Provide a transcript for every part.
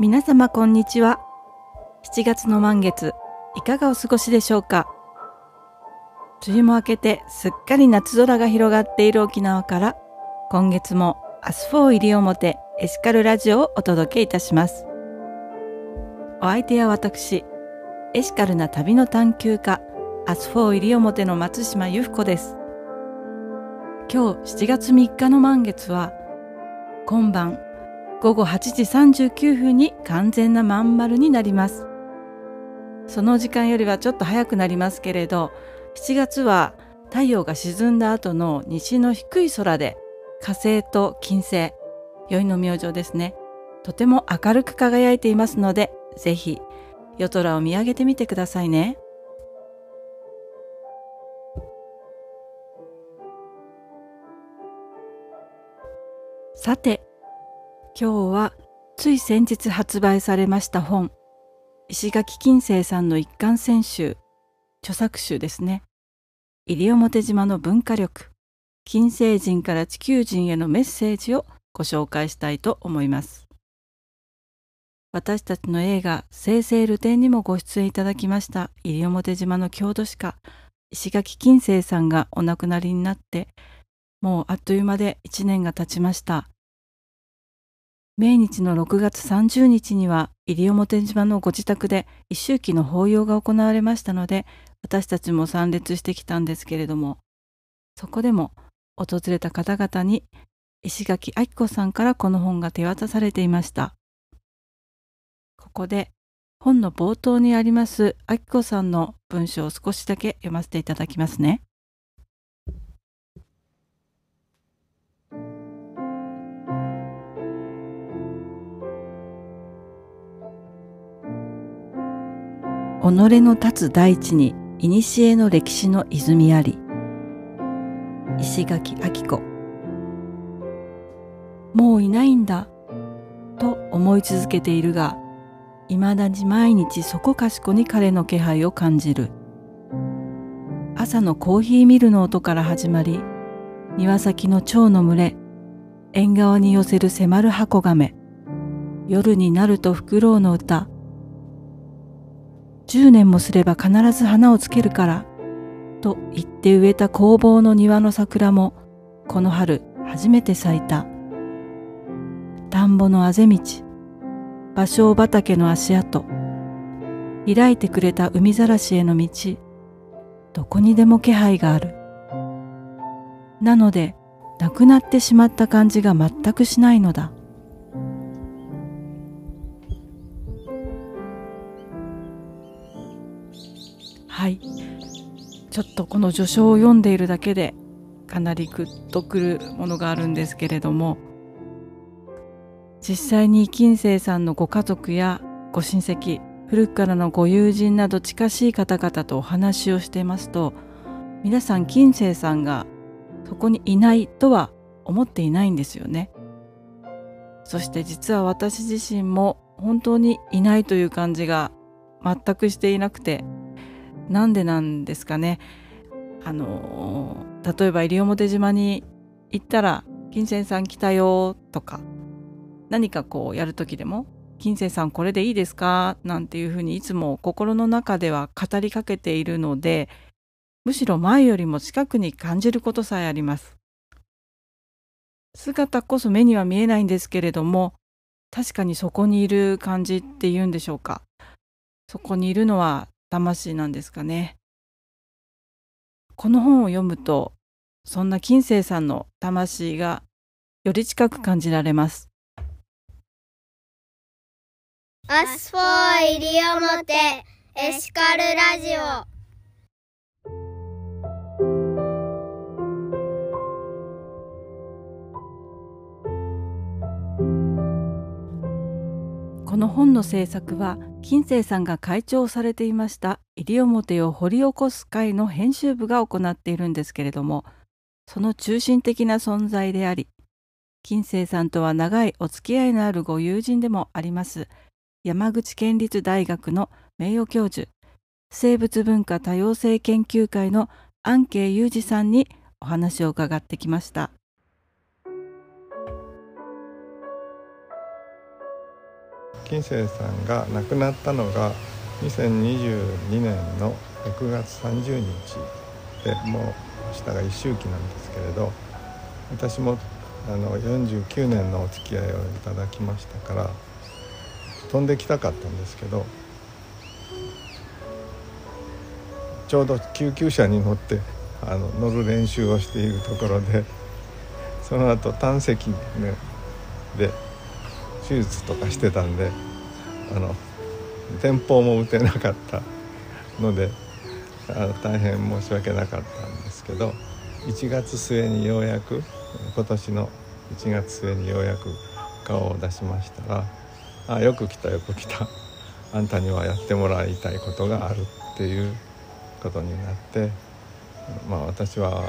皆様こんにちは。7月の満月、いかがお過ごしでしょうか？梅雨も明けてすっかり夏空が広がっている沖縄から今月も Us 4 IRIOMOTE エシカルラジオをお届けいたします。お相手は私、エシカルな旅の探求家 Us 4 IRIOMOTE の松島由布子です。今日7月3日の満月は今晩午後8時39分に完全なまん丸になります。その時間よりはちょっと早くなりますけれど、7月は太陽が沈んだ後の西の低い空で火星と金星、宵の明星ですね。とても明るく輝いていますので、ぜひ夜空を見上げてみてくださいね。さて、今日はつい先日発売されました本石垣金星さんの一貫選集著作集ですね。西表島の文化力金星人から地球人へのメッセージをご紹介したいと思います。私たちの映画「生成ルテン」にもご出演いただきました西表島の郷土史家石垣金星さんがお亡くなりになってもうあっという間で1年が経ちました。命日の6月30日には西表島のご自宅で一周期の法要が行われましたので私たちも参列してきたんですけれどもそこでも訪れた方々に石垣明子さんからこの本が手渡されていました。ここで本の冒頭にあります明子さんの文章を少しだけ読ませていただきますね。己の立つ大地に古の歴史の泉あり。石垣明子。もういないんだ。と思い続けているがいまだに毎日そこかしこに彼の気配を感じる。朝のコーヒーミルの音から始まり庭先の蝶の群れ縁側に寄せる迫る箱亀。夜になるとフクロウの歌。10年もすれば必ず花をつけるから、と言って植えた工房の庭の桜も、この春初めて咲いた。田んぼのあぜ道、芭蕉畑の足跡、開いてくれた海ざらしへの道、どこにでも気配がある。なので、亡くなってしまった感じが全くしないのだ。はいちょっとこの序章を読んでいるだけでかなりグッとくるものがあるんですけれども実際に金星さんのご家族やご親戚古くからのご友人など近しい方々とお話をしていますと皆さん金星さんがそこにいないとは思っていないんですよね。そして実は私自身も本当にいないという感じが全くしていなくてなんでなんですかねあの例えば西表島に行ったら「金銭さん来たよ」とか何かこうやる時でも「金銭さんこれでいいですか?」なんていうふうにいつも心の中では語りかけているのでむしろ前よりも近くに感じることさえあります。姿こそ目には見えないんですけれども確かにそこにいる感じっていうんでしょうかそこにいるのは魂なんですかね。この本を読むとそんな金星さんの魂がより近く感じられます。アスフォー西表エシカルラジオこの本の制作は金星さんが会長をされていました西表を掘り起こす会の編集部が行っているんですけれどもその中心的な存在であり金星さんとは長いお付き合いのあるご友人でもあります山口県立大学の名誉教授生物文化多様性研究会の安慶裕二さんにお話を伺ってきました。金星さんが亡くなったのが2022年の6月30日でもう下が一周期なんですけれど私もあの49年のお付き合いをいただきましたから飛んできたかったんですけどちょうど救急車に乗ってあの乗る練習をしているところでその後胆石、ね、で手術とかしてたんであの電報も打てなかったのであの大変申し訳なかったんですけど1月末にようやく今年の1月末にようやく顔を出しましたら「あよく来たよく来た。あんたにはやってもらいたいことがある」っていうことになってまあ私はあの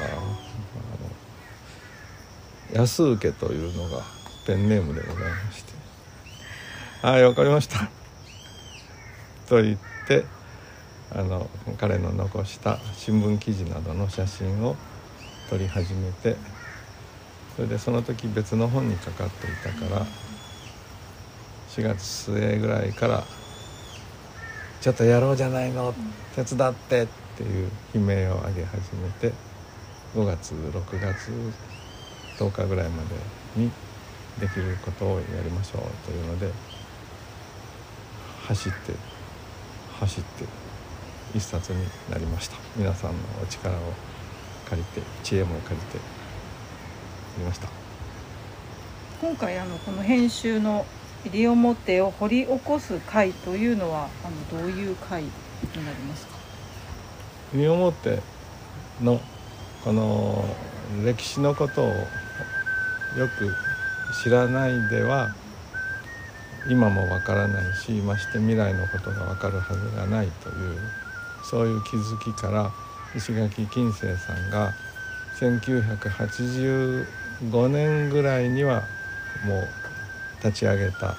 安請けというのがペンネームでございまして「はい分かりました」と言ってあの彼の残した新聞記事などの写真を撮り始めてそれでその時別の本にかかっていたから4月末ぐらいから「ちょっとやろうじゃないの手伝って」っていう悲鳴を上げ始めて5月6月10日ぐらいまでにできることをやりましょうというので走って走って一冊になりました。皆さんのお力を借りて知恵も借りてやりました。今回あのこの編集の西表を掘り起こす会というのはあのどういう会になりますか？西表のこの歴史のことをよく知らないでは今もわからないしまして未来のことがわかるはずがないというそういう気づきから石垣金星さんが1985年ぐらいにはもう立ち上げた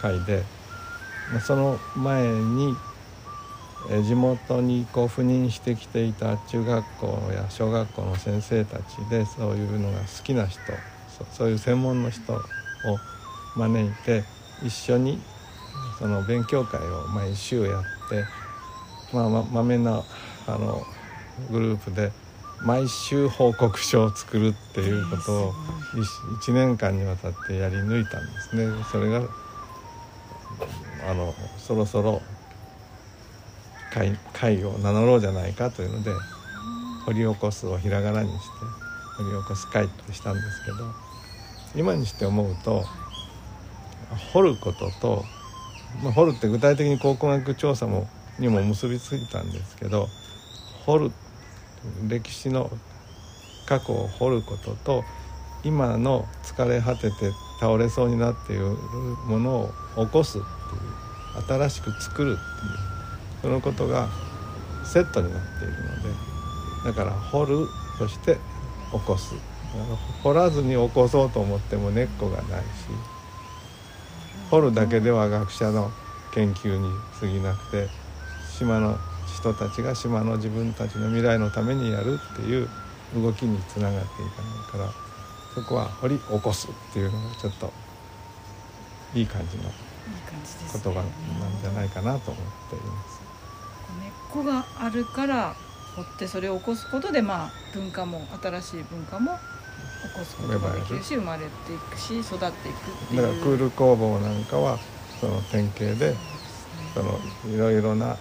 会でその前に地元にこう赴任してきていた中学校や小学校の先生たちでそういうのが好きな人そういう専門の人を招いて一緒にその勉強会を毎週やってまあまめなあのグループで毎週報告書を作るっていうことを 1, 年間にわたってやり抜いたんですね。それがあのそろそろ会会を名乗ろうじゃないかというので掘り起こすをひらがなにして掘り起こす会ってしたんですけど今にして思うと掘ることと、まあ、掘るって具体的に考古学調査もにも結びついたんですけど掘る歴史の過去を掘ることと今の疲れ果てて倒れそうになっているものを起こすっていう新しく作るっていうそのことがセットになっているのでだから掘るそして起こす。掘らずに起こそうと思っても根っこがないし掘るだけでは学者の研究に過ぎなくて島の人たちが島の自分たちの未来のためにやるっていう動きにつながっていかないからそこは掘り起こすっていうのがちょっといい感じの言葉なんじゃないかなと思っています。根っこがあるから掘ってそれを起こすことでまあ文化も新しい文化も起こすことができるし生まれていくし育っていくっていうだからクール工房なんかはその典型でそのいろいろな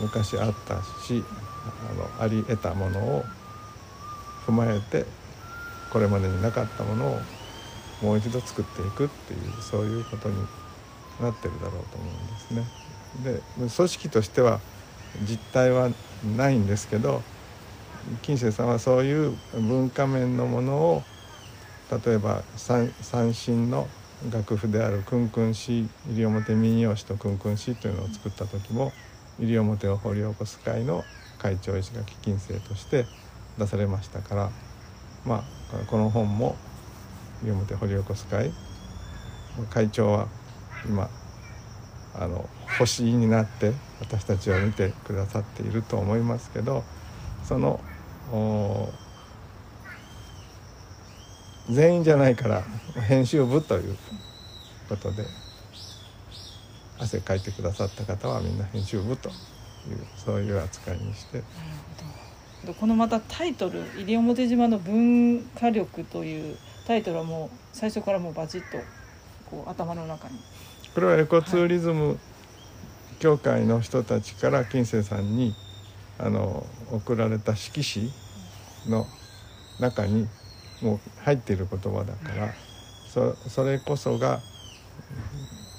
昔あったしあのあり得たものを踏まえてこれまでになかったものをもう一度作っていくっていうそういうことになってるだろうと思うんですね。で組織としては実態はないんですけど金星さんはそういう文化面のものを例えば三振の楽譜である「クンクン詩」西表民謡詩と「クンクン詩」というのを作った時も西表を掘り起こす会の会長石垣金星として出されましたからまあこの本も西表掘り起こす会会長は今あの星になって私たちを見てくださっていると思いますけどその全員じゃないから編集部ということで汗かいてくださった方はみんな編集部というそういう扱いにして。なるほど。このまたタイトル「西表島の文化力」というタイトルはもう最初からもうバチッとこう頭の中に。これはエコツーリズム協会の人たちから金星さんにあの送られた色紙の中にもう入っている言葉だからそそれこそが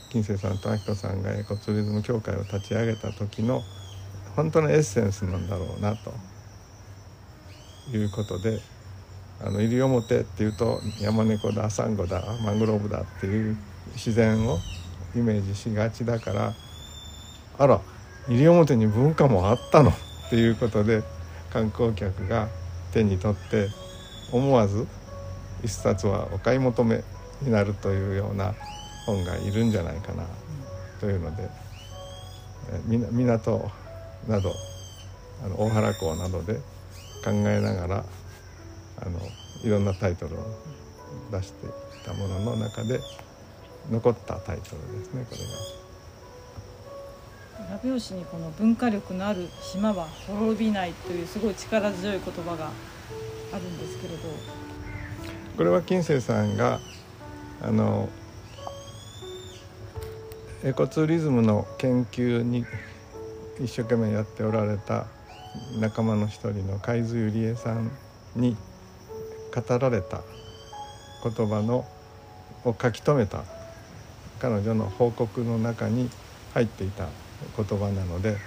金星さんと明子さんがエコツーリズム協会を立ち上げた時の本当のエッセンスなんだろうなということであの西表っていうと山猫だサンゴだマングローブだっていう自然をイメージしがちだからあら西表に文化もあったの？っていうことで観光客が手に取って思わず一冊はお買い求めになるというような本がいるんじゃないかなというので港などあの大原港などで考えながらあのいろんなタイトルを出していたものの中で残ったタイトルですねこれが。裏表紙にこの文化力のある島は滅びないというすごい力強い言葉があるんですけれど。これは金星さんがあのエコツーリズムの研究に一生懸命やっておられた仲間の一人の海津ゆりえさんに語られた言葉のを書き留めた彼女の報告の中に入っていた。言葉なので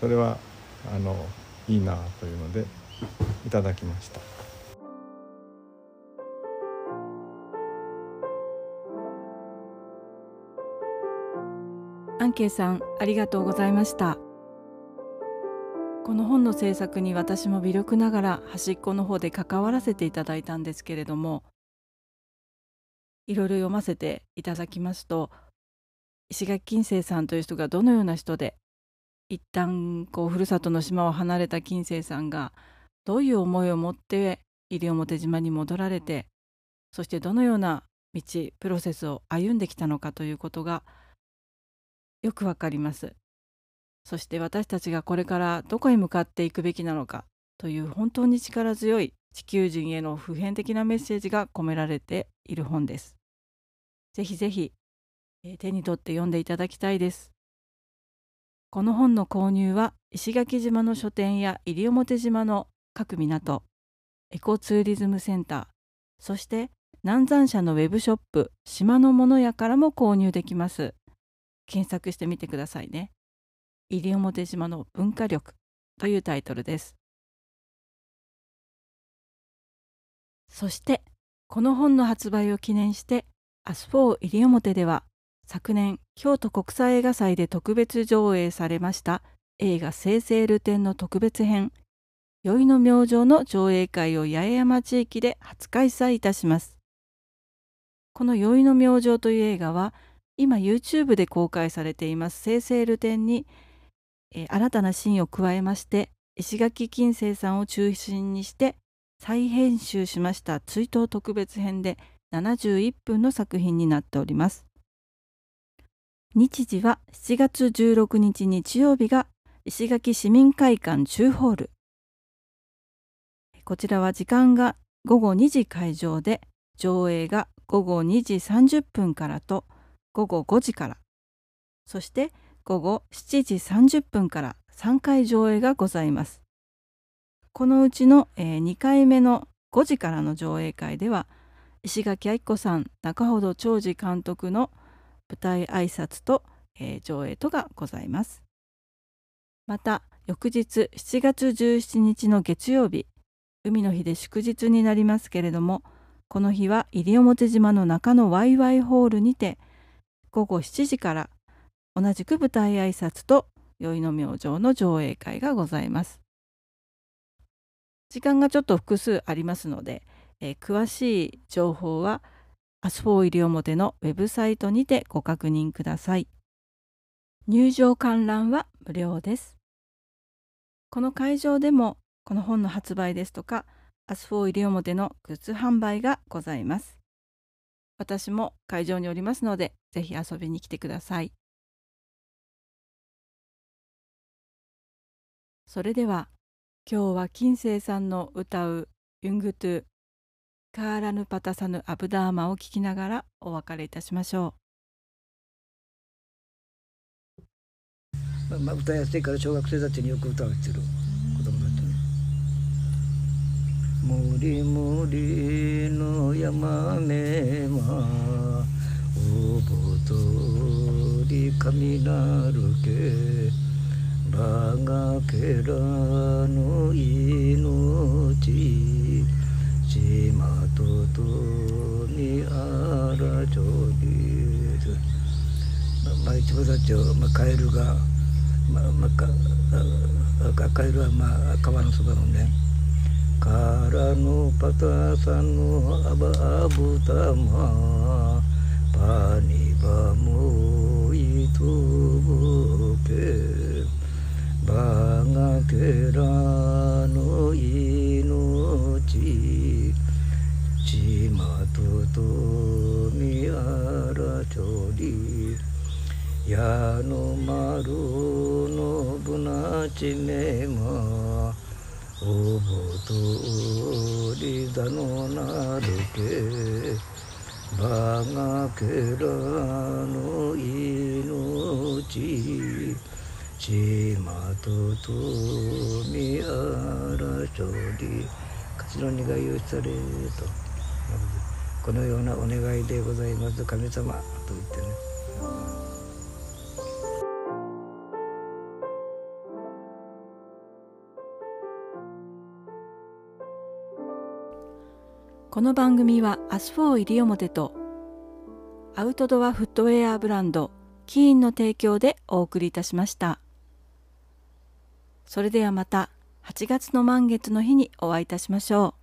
それはあのいいなというのでいただきました。アンケイさんありがとうございましたこの本の制作に私も微力ながら端っこの方で関わらせていただいたんですけれどもいろいろ読ませていただきますと石垣金星さんという人がどのような人で一旦こうふるさとの島を離れた金星さんがどういう思いを持って西表島に戻られてそしてどのような道プロセスを歩んできたのかということがよくわかります。そして私たちがこれからどこへ向かっていくべきなのかという本当に力強い地球人への普遍的なメッセージが込められている本です。ぜひぜひ、手に取って読んでいただきたいです。この本の購入は石垣島の書店や西表島の各港、エコツーリズムセンター、そして南山社のウェブショップ島のもの屋からも購入できます。検索してみてくださいね。西表島の文化力というタイトルです。そしてこの本の発売を記念してアスフォー西表では昨年京都国際映画祭で特別上映されました映画「生生流転」の特別編「宵の明星」の上映会を八重山地域で初開催いたします。この「宵の明星」という映画は今 YouTube で公開されています生生流転に、え、新たなシーンを加えまして石垣金星さんを中心にして再編集しました追悼特別編で71分の作品になっております日時は7月16日日曜日が石垣市民会館中ホール。こちらは時間が午後2時会場で上映が午後2時30分からと午後5時から。そして午後7時30分から3回上映がございます。このうちの、えー、2回目の5時からの上映会では石垣明子さん中程長治監督の舞台挨拶と、えー、上映とがございますまた翌日7月17日の月曜日海の日で祝日になりますけれどもこの日は西表島の中のワイワイホールにて午後7時から同じく舞台挨拶と宵の明星の上映会がございます。時間がちょっと複数ありますので、えー、詳しい情報はアスフォー西表のウェブサイトにてご確認ください。入場観覧は無料です。この会場でもこの本の発売ですとかアスフォー西表のグッズ販売がございます。私も会場におりますのでぜひ遊びに来てください。それでは今日は金星さんの歌う「ユングトゥカーラヌパタサヌアブダーマを聴きながらお別れいたしましょう。まあ、歌いやすいから小学生たちによく歌わせてる子供たちに。森森の山目はおぼとり雷け我がけらの命島ととにあらちょびまあ一番たちを、まあ、カエルが、まあまあ、かカエルは、まあ、川のそばのね。からのパタさんのアバアブタマ。パニバモイトボケバガケラやのまるのぶなちめまおぼとりだのなるけバガケラの命ちまととみあらちょり勝の願いをされと。このようなお願いでございます。神様と言ってね。この番組は Us 4 IRIOMOTE とアウトドアフットウェアブランド KEEN の提供でお送りいたしました。それではまた8月の満月の日にお会いいたしましょう。